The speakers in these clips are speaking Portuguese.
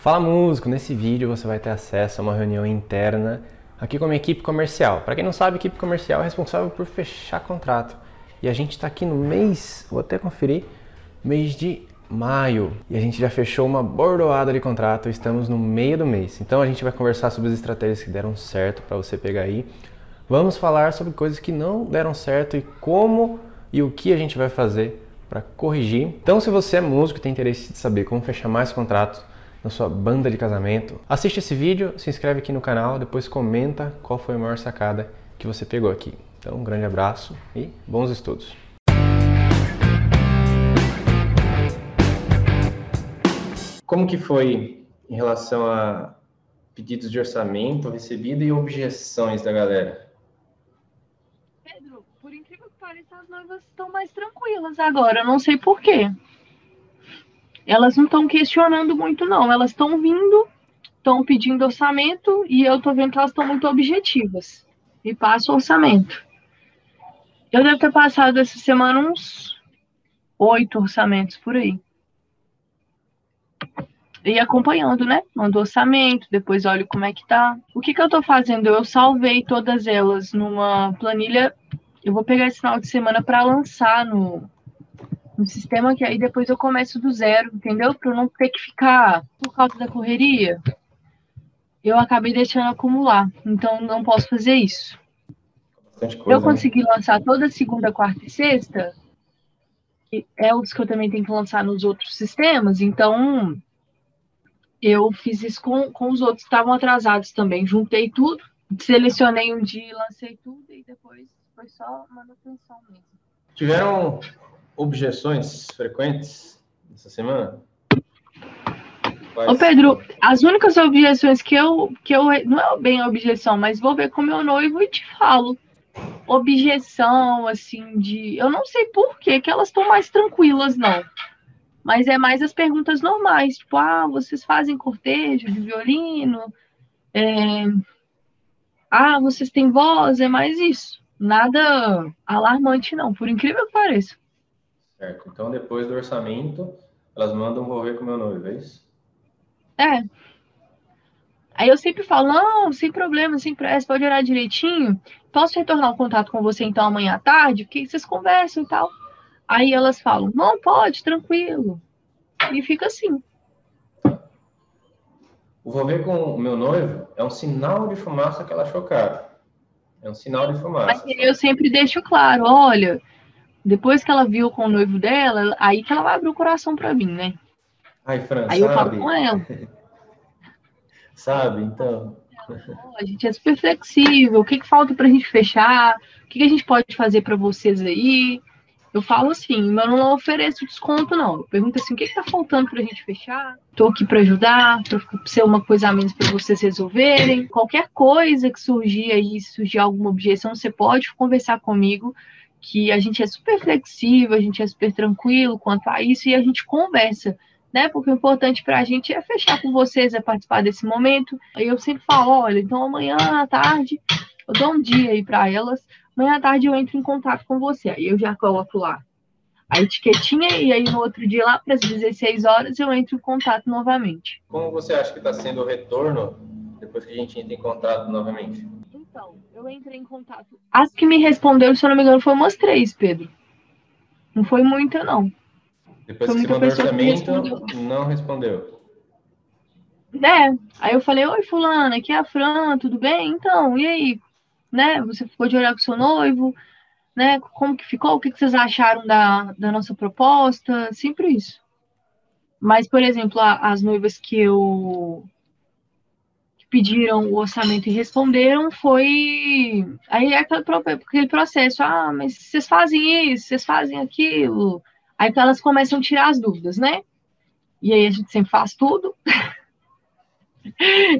Fala músico, nesse vídeo você vai ter acesso a uma reunião interna aqui com a minha equipe comercial. Para quem não sabe, a equipe comercial é responsável por fechar contrato. E a gente está aqui no mês, vou até conferir, mês de maio. E a gente já fechou uma bordoada de contrato, estamos no meio do mês. Então a gente vai conversar sobre as estratégias que deram certo para você pegar aí. Vamos falar sobre coisas que não deram certo e como e o que a gente vai fazer para corrigir. Então, se você é músico e tem interesse de saber como fechar mais contratos na sua banda de casamento, assiste esse vídeo, se inscreve aqui no canal, depois comenta qual foi a maior sacada que você pegou aqui. Então, um grande abraço e bons estudos. Como que foi em relação a pedidos de orçamento recebido e objeções da galera? pareça, as noivas estão mais tranquilas agora. Eu não sei porquê. Elas não estão questionando muito, não. Elas estão vindo, estão pedindo orçamento e eu tô vendo que elas estão muito objetivas. E passo orçamento. Eu devo ter passado essa semana uns oito orçamentos por aí. E acompanhando, né? Mando orçamento, depois olho como é que tá. O que que eu tô fazendo? Eu salvei todas elas numa planilha eu vou pegar esse final de semana para lançar no, no sistema, que aí depois eu começo do zero, entendeu? Para eu não ter que ficar por causa da correria. Eu acabei deixando acumular, então não posso fazer isso. Coisa, eu né? consegui né? lançar toda segunda, quarta e sexta, que é os que eu também tenho que lançar nos outros sistemas, então eu fiz isso com, com os outros que estavam atrasados também. Juntei tudo, selecionei um dia, lancei tudo e depois foi só manutenção mesmo. Tiveram objeções frequentes essa semana? Quais? Ô Pedro, as únicas objeções que eu, que eu. Não é bem objeção, mas vou ver com meu noivo e te falo. Objeção, assim, de. Eu não sei por que, que elas estão mais tranquilas, não. Mas é mais as perguntas normais, tipo, ah, vocês fazem cortejo de violino? É... Ah, vocês têm voz? É mais isso nada alarmante, não, por incrível que pareça. Certo. Então, depois do orçamento, elas mandam vou ver com meu noivo, é isso? É. Aí eu sempre falo, não, sem problema, sem pressa, pode orar direitinho. Posso retornar o contato com você então amanhã à tarde? Porque vocês conversam e tal. Aí elas falam, não, pode, tranquilo. E fica assim. O vou ver com o meu noivo é um sinal de fumaça que ela achou caro. É um sinal de fumaça. Mas eu sempre deixo claro, olha, depois que ela viu com o noivo dela, aí que ela vai abrir o coração para mim, né? Ai, Fran, aí sabe? eu falo com ela. sabe, então. A gente é super flexível. O que, que falta para a gente fechar? O que, que a gente pode fazer para vocês aí? Eu falo assim, mas eu não ofereço desconto, não. Eu pergunto assim, o que está faltando para a gente fechar? Estou aqui para ajudar, para ser uma coisa a menos para vocês resolverem. Qualquer coisa que surgir aí, surgir alguma objeção, você pode conversar comigo, que a gente é super flexível, a gente é super tranquilo quanto a isso e a gente conversa. Né? Porque o importante para a gente é fechar com vocês, é participar desse momento. Aí eu sempre falo, olha, então amanhã à tarde eu dou um dia aí para elas Amanhã à tarde eu entro em contato com você. Aí eu já coloco lá a etiquetinha e aí no outro dia lá para as 16 horas eu entro em contato novamente. Como você acha que está sendo o retorno depois que a gente entra em contato novamente? Então, eu entrei em contato. As que me responderam, se eu não me engano, foi umas três, Pedro. Não foi muita, não. Depois foi que você mandou orçamento, não respondeu. É, aí eu falei, oi fulana, aqui é a Fran, tudo bem? Então, e aí? né? Você ficou de olhar com seu noivo, né? Como que ficou? O que, que vocês acharam da, da nossa proposta? Sempre isso. Mas, por exemplo, a, as noivas que eu pediram o orçamento e responderam foi aí é aquele, processo, ah, mas vocês fazem isso, vocês fazem aquilo. Aí que elas começam a tirar as dúvidas, né? E aí a gente sempre faz tudo.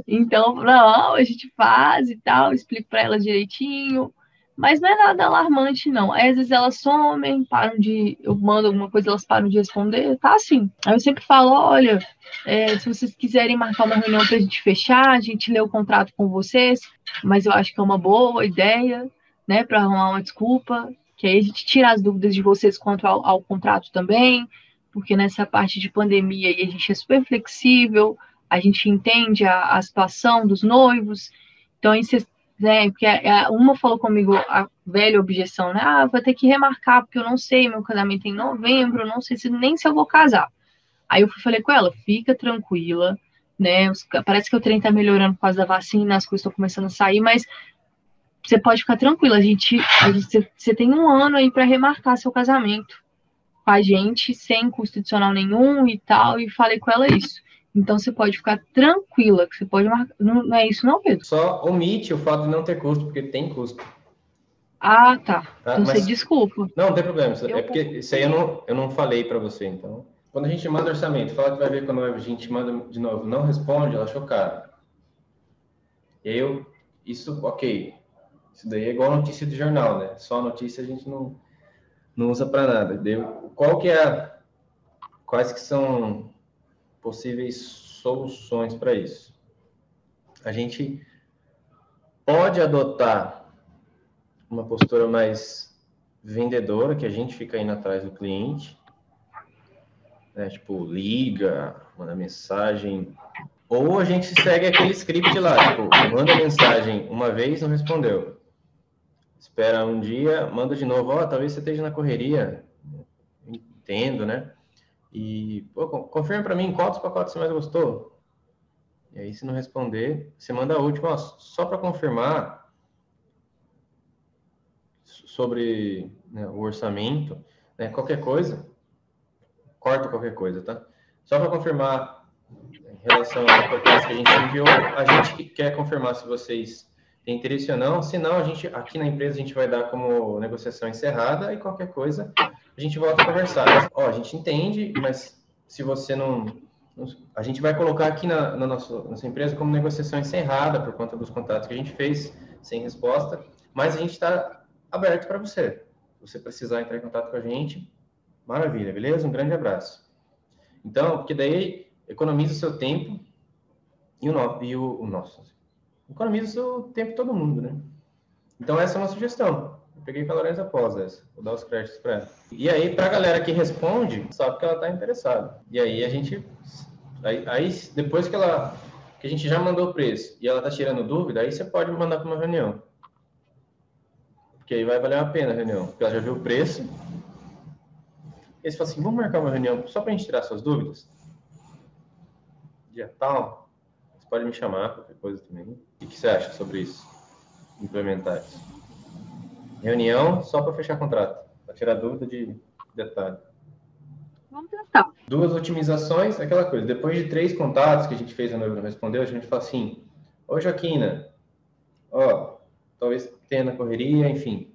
Então, não, a gente faz e tal, explico para elas direitinho, mas não é nada alarmante, não. Aí, às vezes elas somem, param de. Eu mando alguma coisa, elas param de responder, tá assim. Aí eu sempre falo: olha, é, se vocês quiserem marcar uma reunião para a gente fechar, a gente lê o contrato com vocês, mas eu acho que é uma boa ideia, né, para arrumar uma desculpa, que aí a gente tira as dúvidas de vocês quanto ao, ao contrato também, porque nessa parte de pandemia aí a gente é super flexível a gente entende a, a situação dos noivos. Então, né, porque uma falou comigo a velha objeção, né? Ah, vou ter que remarcar, porque eu não sei, meu casamento é em novembro, eu não sei se nem se eu vou casar. Aí eu falei com ela, fica tranquila, né? Parece que o trem tá melhorando por causa da vacina, as coisas estão começando a sair, mas você pode ficar tranquila, a gente, a gente você tem um ano aí para remarcar seu casamento com a gente, sem custo adicional nenhum e tal, e falei com ela isso. Então você pode ficar tranquila, que você pode marcar. Não, não é isso, não, Pedro? Só omite o fato de não ter custo, porque tem custo. Ah, tá. tá então mas... você desculpa. Não, não tem problema. Eu é porque isso aí eu não, eu não falei para você, então. Quando a gente manda orçamento, fala que vai ver quando a gente manda de novo, não responde, ela achou caro. E aí eu, isso, ok. Isso daí é igual notícia de jornal, né? Só notícia a gente não, não usa para nada. Deu, qual que é a, quais que são possíveis soluções para isso. A gente pode adotar uma postura mais vendedora, que a gente fica indo atrás do cliente, né? tipo, liga, manda mensagem, ou a gente segue aquele script lá, tipo, manda mensagem uma vez, não respondeu. Espera um dia, manda de novo, ó, oh, talvez você esteja na correria, entendo, né? E pô, confirma para mim qual dos pacotes você mais gostou. E aí, se não responder, você manda a última, só para confirmar sobre né, o orçamento, né, qualquer coisa, corta qualquer coisa, tá? Só para confirmar em relação à proposta que a gente enviou, a gente quer confirmar se vocês têm interesse ou não, senão a gente, aqui na empresa, a gente vai dar como negociação encerrada e qualquer coisa a gente volta a conversar. Ó, a gente entende, mas se você não. A gente vai colocar aqui na, na nossa, nossa empresa como negociação encerrada por conta dos contatos que a gente fez, sem resposta, mas a gente está aberto para você. Se você precisar entrar em contato com a gente, maravilha, beleza? Um grande abraço. Então, porque daí economiza o seu tempo e o, no, e o, o nosso. Economiza o tempo todo mundo, né? Então, essa é uma sugestão. Eu peguei com a Lorenza após essa. Vou dar os créditos para ela. E aí, para a galera que responde, sabe que ela está interessada. E aí a gente. Aí, aí, depois que ela. Que a gente já mandou o preço e ela está tirando dúvida, aí você pode mandar para uma reunião. Porque aí vai valer a pena a reunião. Porque ela já viu o preço. Eles falam assim: vamos marcar uma reunião só para a gente tirar suas dúvidas? Dia tal. Você pode me chamar, qualquer coisa também. O que você acha sobre isso? Implementar isso. Reunião só para fechar contrato, para tirar dúvida de detalhe. Vamos tentar. Duas otimizações, aquela coisa. Depois de três contatos que a gente fez, a noiva não respondeu, a gente fala assim: Ô Joaquina, ó, talvez tenha na correria, enfim.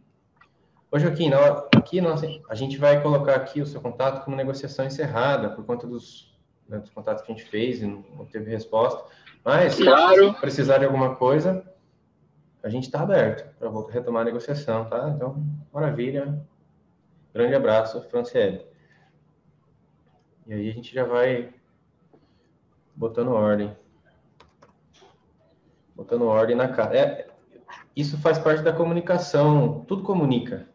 Ô Joaquina, ó, aqui nossa, a gente vai colocar aqui o seu contato como negociação encerrada por conta dos, né, dos contatos que a gente fez e não teve resposta. Mas, claro. se precisar de alguma coisa, a gente está aberto para retomar a negociação, tá? Então, maravilha. Grande abraço, Franciele. E aí a gente já vai botando ordem. Botando ordem na cara. É, isso faz parte da comunicação, tudo comunica.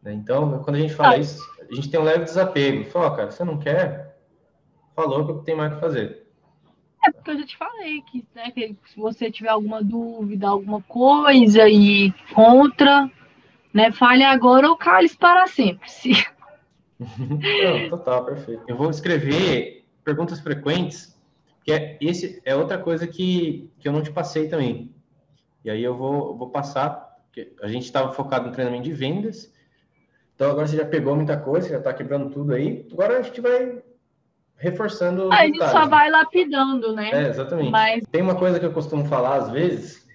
Né? Então, quando a gente fala ah. isso, a gente tem um leve desapego. Fala, oh, cara, você não quer? Falou que tem mais que fazer. É porque eu já te falei que, né, que se você tiver alguma dúvida, alguma coisa e contra, né, fale agora ou cale para sempre. Se... Não, total, perfeito. Eu vou escrever perguntas frequentes, que é, esse é outra coisa que, que eu não te passei também. E aí eu vou, vou passar, porque a gente estava focado no treinamento de vendas, então agora você já pegou muita coisa, já está quebrando tudo aí. Agora a gente vai reforçando. A gente só vai lapidando, né? É, exatamente. Mas... Tem uma coisa que eu costumo falar às vezes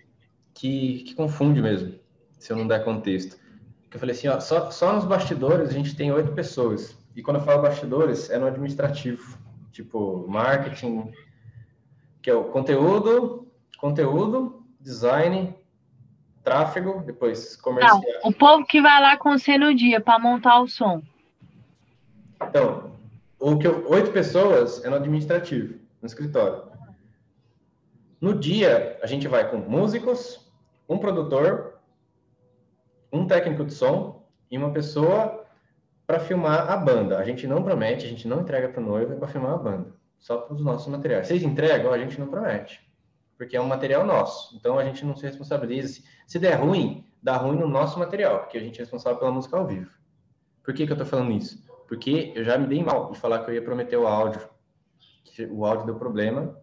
que, que confunde mesmo, se eu não der contexto. Que eu falei assim, ó, só, só nos bastidores a gente tem oito pessoas. E quando eu falo bastidores, é no administrativo. Tipo, marketing, que é o conteúdo, conteúdo, design, tráfego, depois comercial. Não, o povo que vai lá com no dia para montar o som. Então, que eu, oito pessoas é no administrativo, no escritório. No dia, a gente vai com músicos, um produtor, um técnico de som e uma pessoa para filmar a banda. A gente não promete, a gente não entrega para o noivo, é para filmar a banda. só para os nossos materiais. Vocês entregam? A gente não promete, porque é um material nosso. Então a gente não se responsabiliza. Se der ruim, dá ruim no nosso material, porque a gente é responsável pela música ao vivo. Por que, que eu estou falando isso? Porque eu já me dei mal de falar que eu ia prometer o áudio. O áudio deu problema,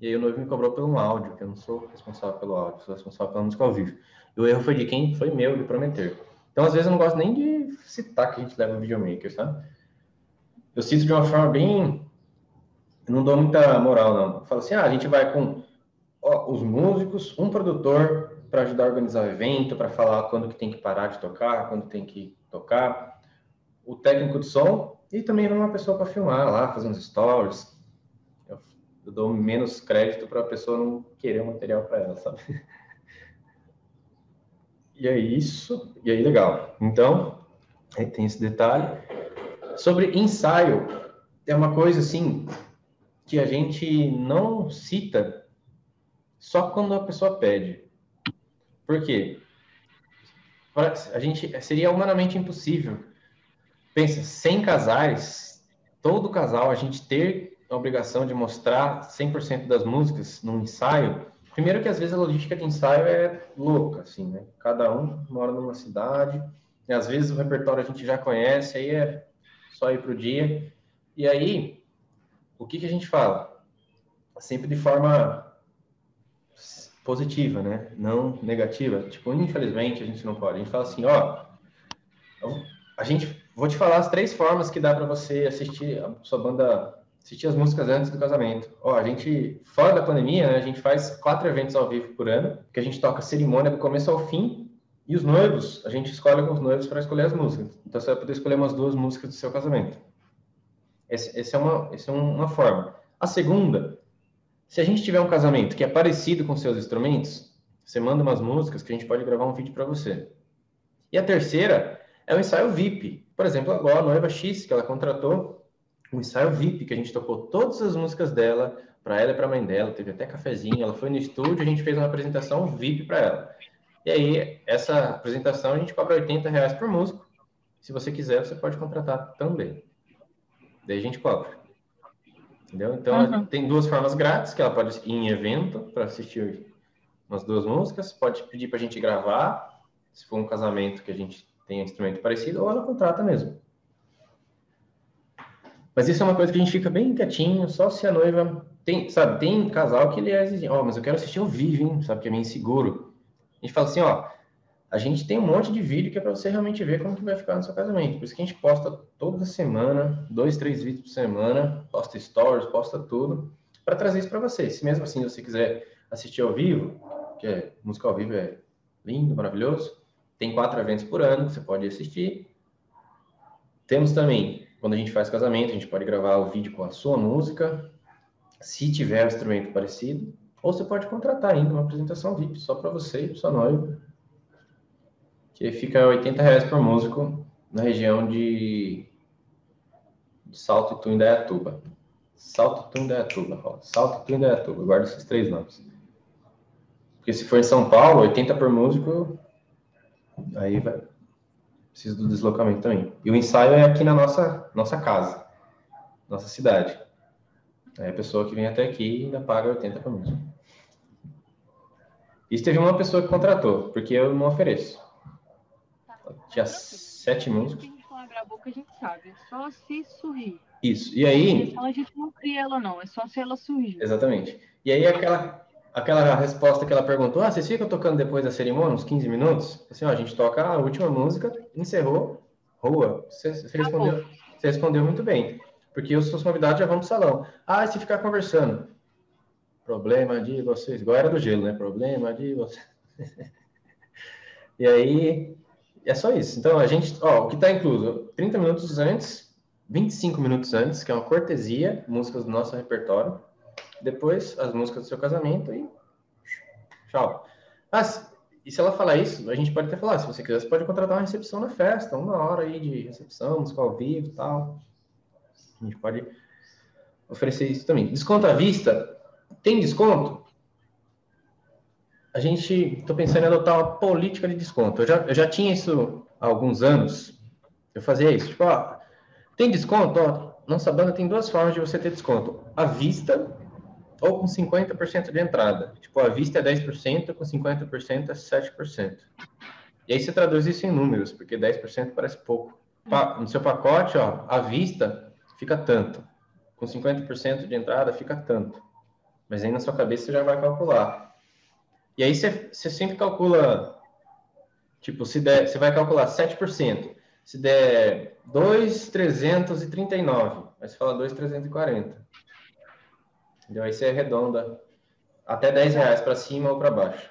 e aí o noivo me cobrou pelo áudio, que eu não sou responsável pelo áudio, sou responsável pela música ao vivo. E o erro foi de quem? Foi meu, de prometer. Então, às vezes, eu não gosto nem de citar que a gente leva o videomaker, sabe? Eu cito de uma forma bem. Eu não dou muita moral, não. Eu falo assim: ah, a gente vai com ó, os músicos, um produtor para ajudar a organizar o evento, para falar quando que tem que parar de tocar, quando tem que tocar, o técnico de som e também uma pessoa para filmar lá, fazer uns stories. Eu, eu dou menos crédito para a pessoa não querer o material para ela, sabe? E é isso, e aí legal. Então, tem esse detalhe. Sobre ensaio, é uma coisa assim que a gente não cita só quando a pessoa pede. Por quê? A gente seria humanamente impossível. Pensa, 100 casais, todo casal a gente ter a obrigação de mostrar 100% das músicas num ensaio, Primeiro que às vezes a logística de ensaio é louca, assim, né? Cada um mora numa cidade, e às vezes o repertório a gente já conhece, aí é só ir para o dia. E aí, o que, que a gente fala? Sempre de forma positiva, né? Não negativa. Tipo, infelizmente a gente não pode. A gente fala assim, ó, a gente vou te falar as três formas que dá para você assistir a sua banda assistir as músicas antes do casamento. Ó, a gente, fora da pandemia, né, a gente faz quatro eventos ao vivo por ano, que a gente toca cerimônia do começo ao fim, e os noivos, a gente escolhe com os noivos para escolher as músicas. Então você vai poder escolher umas duas músicas do seu casamento. Esse, esse é uma, esse é uma forma. A segunda, se a gente tiver um casamento que é parecido com seus instrumentos, você manda umas músicas que a gente pode gravar um vídeo para você. E a terceira é o ensaio VIP. Por exemplo, agora a noiva X, que ela contratou, um ensaio VIP, que a gente tocou todas as músicas dela, para ela e para a mãe dela, teve até cafezinho, ela foi no estúdio, a gente fez uma apresentação VIP para ela. E aí, essa apresentação a gente cobra 80 reais por músico. Se você quiser, você pode contratar também. Daí a gente cobra. Entendeu? Então, uhum. tem duas formas grátis, que ela pode ir em evento para assistir umas duas músicas, pode pedir para a gente gravar, se for um casamento que a gente tem um instrumento parecido, ou ela contrata mesmo. Mas isso é uma coisa que a gente fica bem quietinho, só se a noiva tem, sabe, tem casal que ele é exigente, ó, oh, mas eu quero assistir ao vivo, hein, sabe, que é meio inseguro. A gente fala assim, ó, a gente tem um monte de vídeo que é para você realmente ver como que vai ficar no seu casamento. Por isso que a gente posta toda semana, dois, três vídeos por semana, posta stories, posta tudo, para trazer isso para você. Se mesmo assim você quiser assistir ao vivo, que é música ao vivo é lindo, maravilhoso, tem quatro eventos por ano que você pode assistir. Temos também quando a gente faz casamento, a gente pode gravar o vídeo com a sua música, se tiver um instrumento parecido, ou você pode contratar ainda uma apresentação VIP só para você e sua noiva, que fica 80 reais por músico na região de, de Salto e Tuindaiatuba. Salto e Tuindaiatuba, ó. Salto e Tuindaiatuba, guarda esses três nomes. Porque se for em São Paulo, 80 por músico, aí vai, preciso do deslocamento também. E o ensaio é aqui na nossa, nossa casa, nossa cidade. Aí a pessoa que vem até aqui ainda paga 80 por mês. Isso teve uma pessoa que contratou, porque eu não ofereço. Tinha sete músicos. A gente não abre a boca, a gente sabe. É só se sorrir. Isso. E aí. A gente não cria ela, não. É só se ela surgir. Exatamente. E aí aquela aquela resposta que ela perguntou, ah, vocês ficam tocando depois da cerimônia, uns 15 minutos? Assim, ó, a gente toca a última música, encerrou, rua. Você, você respondeu, você respondeu muito bem. Porque os seus convidados já vão pro salão. Ah, se ficar conversando. Problema de vocês. Igual era do gelo, né? Problema de vocês. e aí, é só isso. Então, a gente, ó, o que está incluso? 30 minutos antes, 25 minutos antes, que é uma cortesia, músicas do nosso repertório depois as músicas do seu casamento e tchau. Ah, e se ela falar isso, a gente pode até falar, se você quiser, você pode contratar uma recepção na festa, uma hora aí de recepção, música ao vivo e tal. A gente pode oferecer isso também. Desconto à vista, tem desconto? A gente, estou pensando em adotar uma política de desconto. Eu já, eu já tinha isso há alguns anos. Eu fazia isso, tipo, ó, tem desconto? Ó, nossa banda tem duas formas de você ter desconto: à vista ou com 50% de entrada. Tipo, à vista é 10%, com 50% é 7%. E aí você traduz isso em números, porque 10% parece pouco. No seu pacote, ó, à vista fica tanto. Com 50% de entrada fica tanto. Mas aí na sua cabeça você já vai calcular. E aí você, você sempre calcula, tipo, se der, você vai calcular 7%. Se der 2,339, aí você fala 2,340. Entendeu? Aí você arredonda até 10 reais para cima ou para baixo.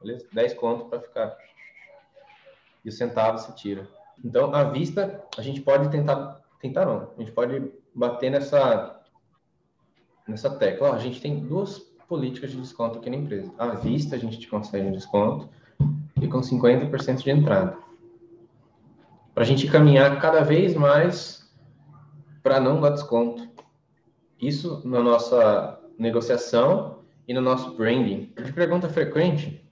Beleza? 10 conto para ficar. E o centavo você tira. Então, à vista, a gente pode tentar, tentar não, a gente pode bater nessa, nessa tecla. Ó, a gente tem duas políticas de desconto aqui na empresa. À vista, a gente te consegue um desconto e com 50% de entrada para a gente caminhar cada vez mais para não dar desconto. Isso na nossa negociação e no nosso branding. De pergunta frequente,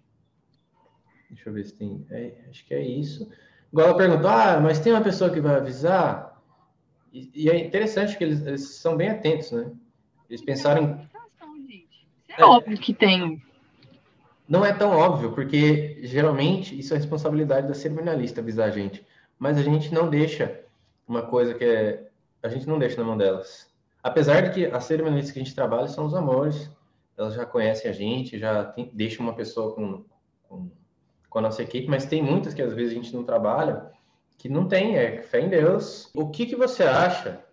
deixa eu ver se tem, é, acho que é isso. Igual ela perguntou, ah, mas tem uma pessoa que vai avisar? E, e é interessante que eles, eles, são bem atentos, né? Eles pensaram É, é óbvio que tem. Não é tão óbvio, porque geralmente isso é responsabilidade da cerimonialista avisar a gente mas a gente não deixa uma coisa que é. A gente não deixa na mão delas. Apesar de que as cerimonialistas que a gente trabalha são os amores, elas já conhecem a gente, já tem, deixam uma pessoa com, com, com a nossa equipe, mas tem muitas que às vezes a gente não trabalha, que não tem, é fé em Deus. O que, que você acha?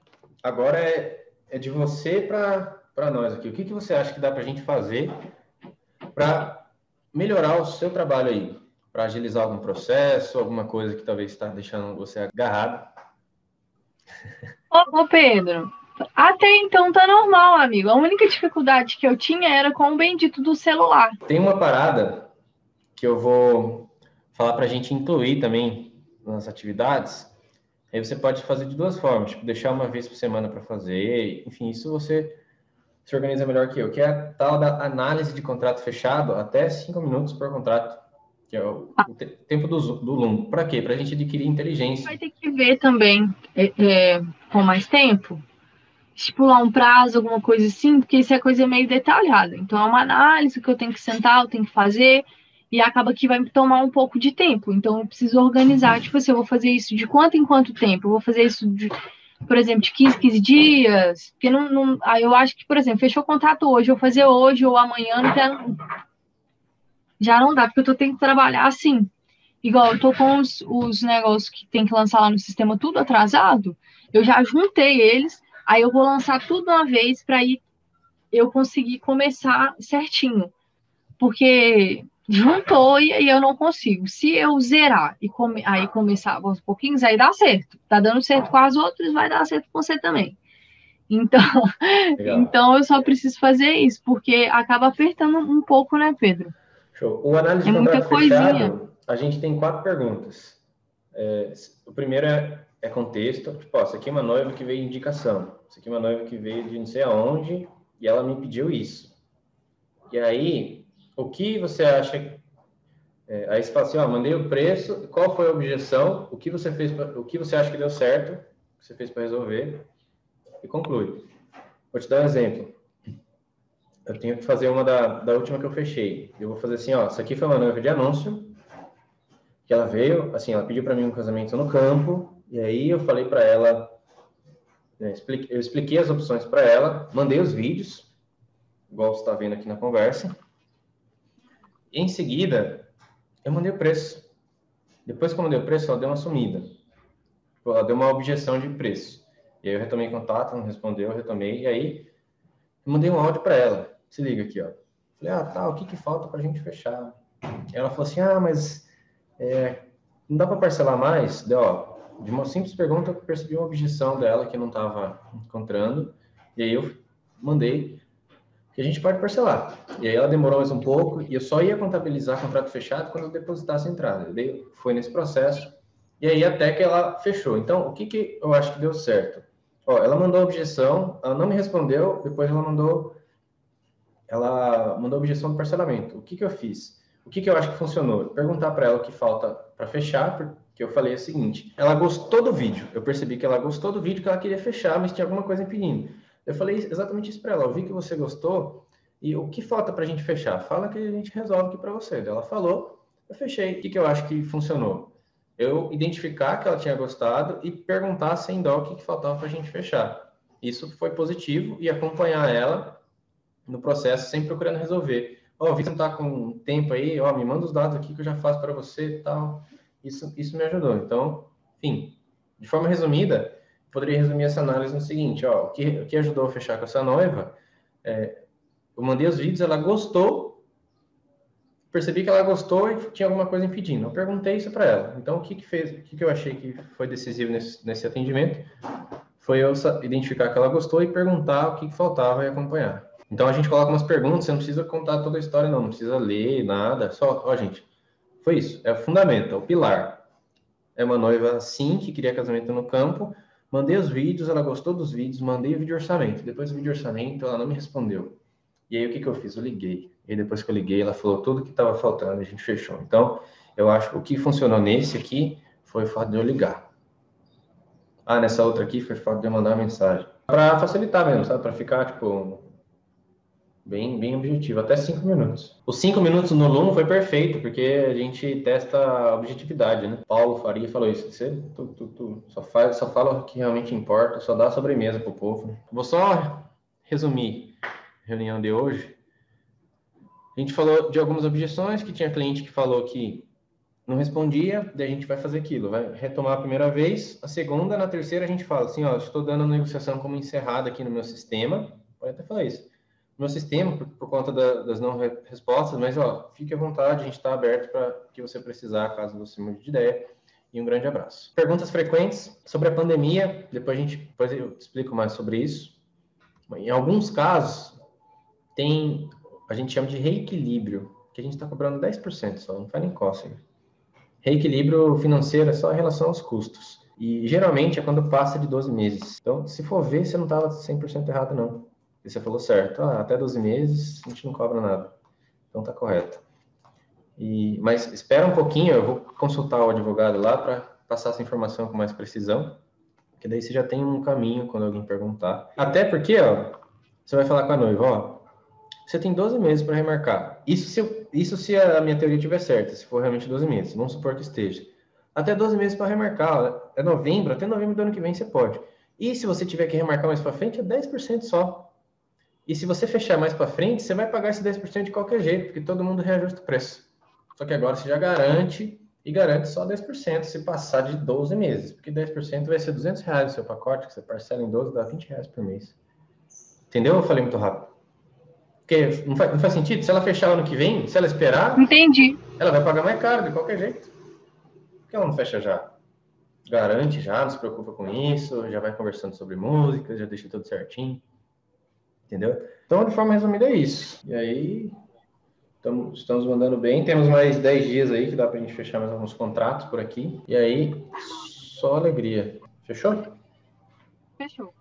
Agora é, é de você para nós aqui. O que, que você acha que dá para a gente fazer para melhorar o seu trabalho aí? para agilizar algum processo, alguma coisa que talvez está deixando você agarrado? Ô, Pedro, até então tá normal, amigo. A única dificuldade que eu tinha era com o bendito do celular. Tem uma parada que eu vou falar para a gente incluir também nas atividades. Aí você pode fazer de duas formas, tipo, deixar uma vez por semana para fazer, enfim, isso você se organiza melhor que eu, que é a tal da análise de contrato fechado até cinco minutos por contrato que é o, ah. tempo do, do longo. Para quê? Para a gente adquirir inteligência. Vai ter que ver também é, é, com mais tempo, estipular um prazo, alguma coisa assim, porque isso é coisa meio detalhada. Então, é uma análise que eu tenho que sentar, eu tenho que fazer, e acaba que vai me tomar um pouco de tempo. Então, eu preciso organizar, tipo assim, eu vou fazer isso de quanto em quanto tempo? Eu vou fazer isso de, por exemplo, de 15, 15 dias, porque não, não aí eu acho que, por exemplo, fechou o contrato hoje, eu vou fazer hoje ou amanhã, quero já não dá, porque eu tô tendo que trabalhar assim. Igual eu tô com os, os negócios que tem que lançar lá no sistema tudo atrasado, eu já juntei eles, aí eu vou lançar tudo uma vez para aí eu conseguir começar certinho. Porque juntou e aí eu não consigo. Se eu zerar e come, aí começar aos pouquinhos, aí dá certo. Tá dando certo com as outras, vai dar certo com você também. Então, então eu só preciso fazer isso, porque acaba apertando um pouco, né, Pedro? Show. O análise é de contrato fechado, a gente tem quatro perguntas. É, o primeiro é, é contexto, tipo, ó, isso aqui é uma noiva que veio de indicação, isso aqui é uma noiva que veio de não sei aonde e ela me pediu isso. E aí, o que você acha? É, aí você fala assim, ó, mandei o preço, qual foi a objeção, o que você fez, pra, o que você acha que deu certo, o que você fez para resolver e conclui. Vou te dar um exemplo eu tenho que fazer uma da, da última que eu fechei. Eu vou fazer assim, ó, isso aqui foi uma noiva de anúncio, que ela veio, assim, ela pediu para mim um casamento no campo, e aí eu falei para ela, né, eu expliquei as opções para ela, mandei os vídeos, igual você está vendo aqui na conversa. E em seguida, eu mandei o preço. Depois que eu mandei o preço, ela deu uma sumida. Ela deu uma objeção de preço. E aí eu retomei contato, não respondeu, eu retomei, e aí eu mandei um áudio para ela. Se liga aqui, ó. Falei, ah, tá, o que que falta para a gente fechar? Ela falou assim, ah, mas é, não dá para parcelar mais? Deu, ó, de uma simples pergunta eu percebi uma objeção dela que não estava encontrando, e aí eu mandei que a gente pode parcelar. E aí ela demorou mais um pouco, e eu só ia contabilizar contrato fechado quando eu depositasse a entrada. Daí foi nesse processo, e aí até que ela fechou. Então, o que que eu acho que deu certo? Ó, ela mandou objeção, ela não me respondeu, depois ela mandou ela mandou objeção do parcelamento. O que, que eu fiz? O que, que eu acho que funcionou? Perguntar para ela o que falta para fechar, que eu falei o seguinte: ela gostou do vídeo. Eu percebi que ela gostou do vídeo, que ela queria fechar, mas tinha alguma coisa impedindo. Eu falei exatamente isso para ela. Eu vi que você gostou e o que falta para a gente fechar? Fala que a gente resolve aqui para você. Ela falou, eu fechei. O que, que eu acho que funcionou? Eu identificar que ela tinha gostado e perguntar sem dó o que, que faltava para a gente fechar. Isso foi positivo e acompanhar ela no processo, sempre procurando resolver. Ó, oh, vi que não está com tempo aí, ó, oh, me manda os dados aqui que eu já faço para você tal. Isso, isso me ajudou. Então, enfim, de forma resumida, poderia resumir essa análise no seguinte, ó, o que, o que ajudou a fechar com essa noiva, é, eu mandei os vídeos, ela gostou, percebi que ela gostou e tinha alguma coisa impedindo. Eu perguntei isso para ela. Então, o que que fez, o que que eu achei que foi decisivo nesse, nesse atendimento, foi eu identificar que ela gostou e perguntar o que, que faltava e acompanhar. Então, a gente coloca umas perguntas, você não precisa contar toda a história, não, não precisa ler nada, só, ó, gente, foi isso. É o fundamento, é o pilar. É uma noiva, sim, que queria casamento no campo. Mandei os vídeos, ela gostou dos vídeos, mandei o vídeo orçamento. Depois do vídeo orçamento, ela não me respondeu. E aí, o que, que eu fiz? Eu liguei. E depois que eu liguei, ela falou tudo que estava faltando, a gente fechou. Então, eu acho que o que funcionou nesse aqui foi o fato de eu ligar. Ah, nessa outra aqui foi o fato de eu mandar uma mensagem. Para facilitar mesmo, sabe? Para ficar, tipo, Bem, bem objetivo, até cinco minutos. Os cinco minutos no Lumo foi perfeito, porque a gente testa a objetividade, né? Paulo Faria falou isso. Você tu, tu, tu, só, faz, só fala o que realmente importa, só dá sobremesa pro povo. Vou só resumir a reunião de hoje. A gente falou de algumas objeções, que tinha cliente que falou que não respondia, daí a gente vai fazer aquilo, vai retomar a primeira vez, a segunda, na terceira a gente fala assim, ó, estou dando a negociação como encerrada aqui no meu sistema, pode até falar isso meu sistema por, por conta da, das não respostas, mas ó, fique à vontade, a gente está aberto para que você precisar, caso você mude de ideia. E um grande abraço. Perguntas frequentes sobre a pandemia, depois a gente depois eu explico mais sobre isso. Em alguns casos, tem a gente chama de reequilíbrio, que a gente está cobrando 10% só, não faz nem cócega. Reequilíbrio financeiro é só em relação aos custos. E geralmente é quando passa de 12 meses. Então, se for ver, você não estava 100% errado, não. E você falou certo, ah, até 12 meses a gente não cobra nada. Então tá correto. E, mas espera um pouquinho, eu vou consultar o advogado lá para passar essa informação com mais precisão, que daí você já tem um caminho quando alguém perguntar. Até porque, ó, você vai falar com a noiva, ó, você tem 12 meses para remarcar. Isso se, isso se a minha teoria estiver certa, se for realmente 12 meses, vamos supor que esteja. Até 12 meses para remarcar, ó, é novembro, até novembro do ano que vem você pode. E se você tiver que remarcar mais para frente, é 10% só. E se você fechar mais para frente, você vai pagar esse 10% de qualquer jeito, porque todo mundo reajusta o preço. Só que agora você já garante e garante só 10% se passar de 12 meses, porque 10% vai ser 200 reais o seu pacote, que você parcela em 12, dá 20 reais por mês. Entendeu? Eu falei muito rápido. Porque não faz, não faz sentido? Se ela fechar ano que vem, se ela esperar... Entendi. Ela vai pagar mais caro, de qualquer jeito. Por que ela não fecha já? Garante já, não se preocupa com isso, já vai conversando sobre música, já deixa tudo certinho. Entendeu? Então, de forma resumida, é isso. E aí, estamos, estamos mandando bem. Temos mais 10 dias aí que dá para a gente fechar mais alguns contratos por aqui. E aí, só alegria. Fechou? Fechou.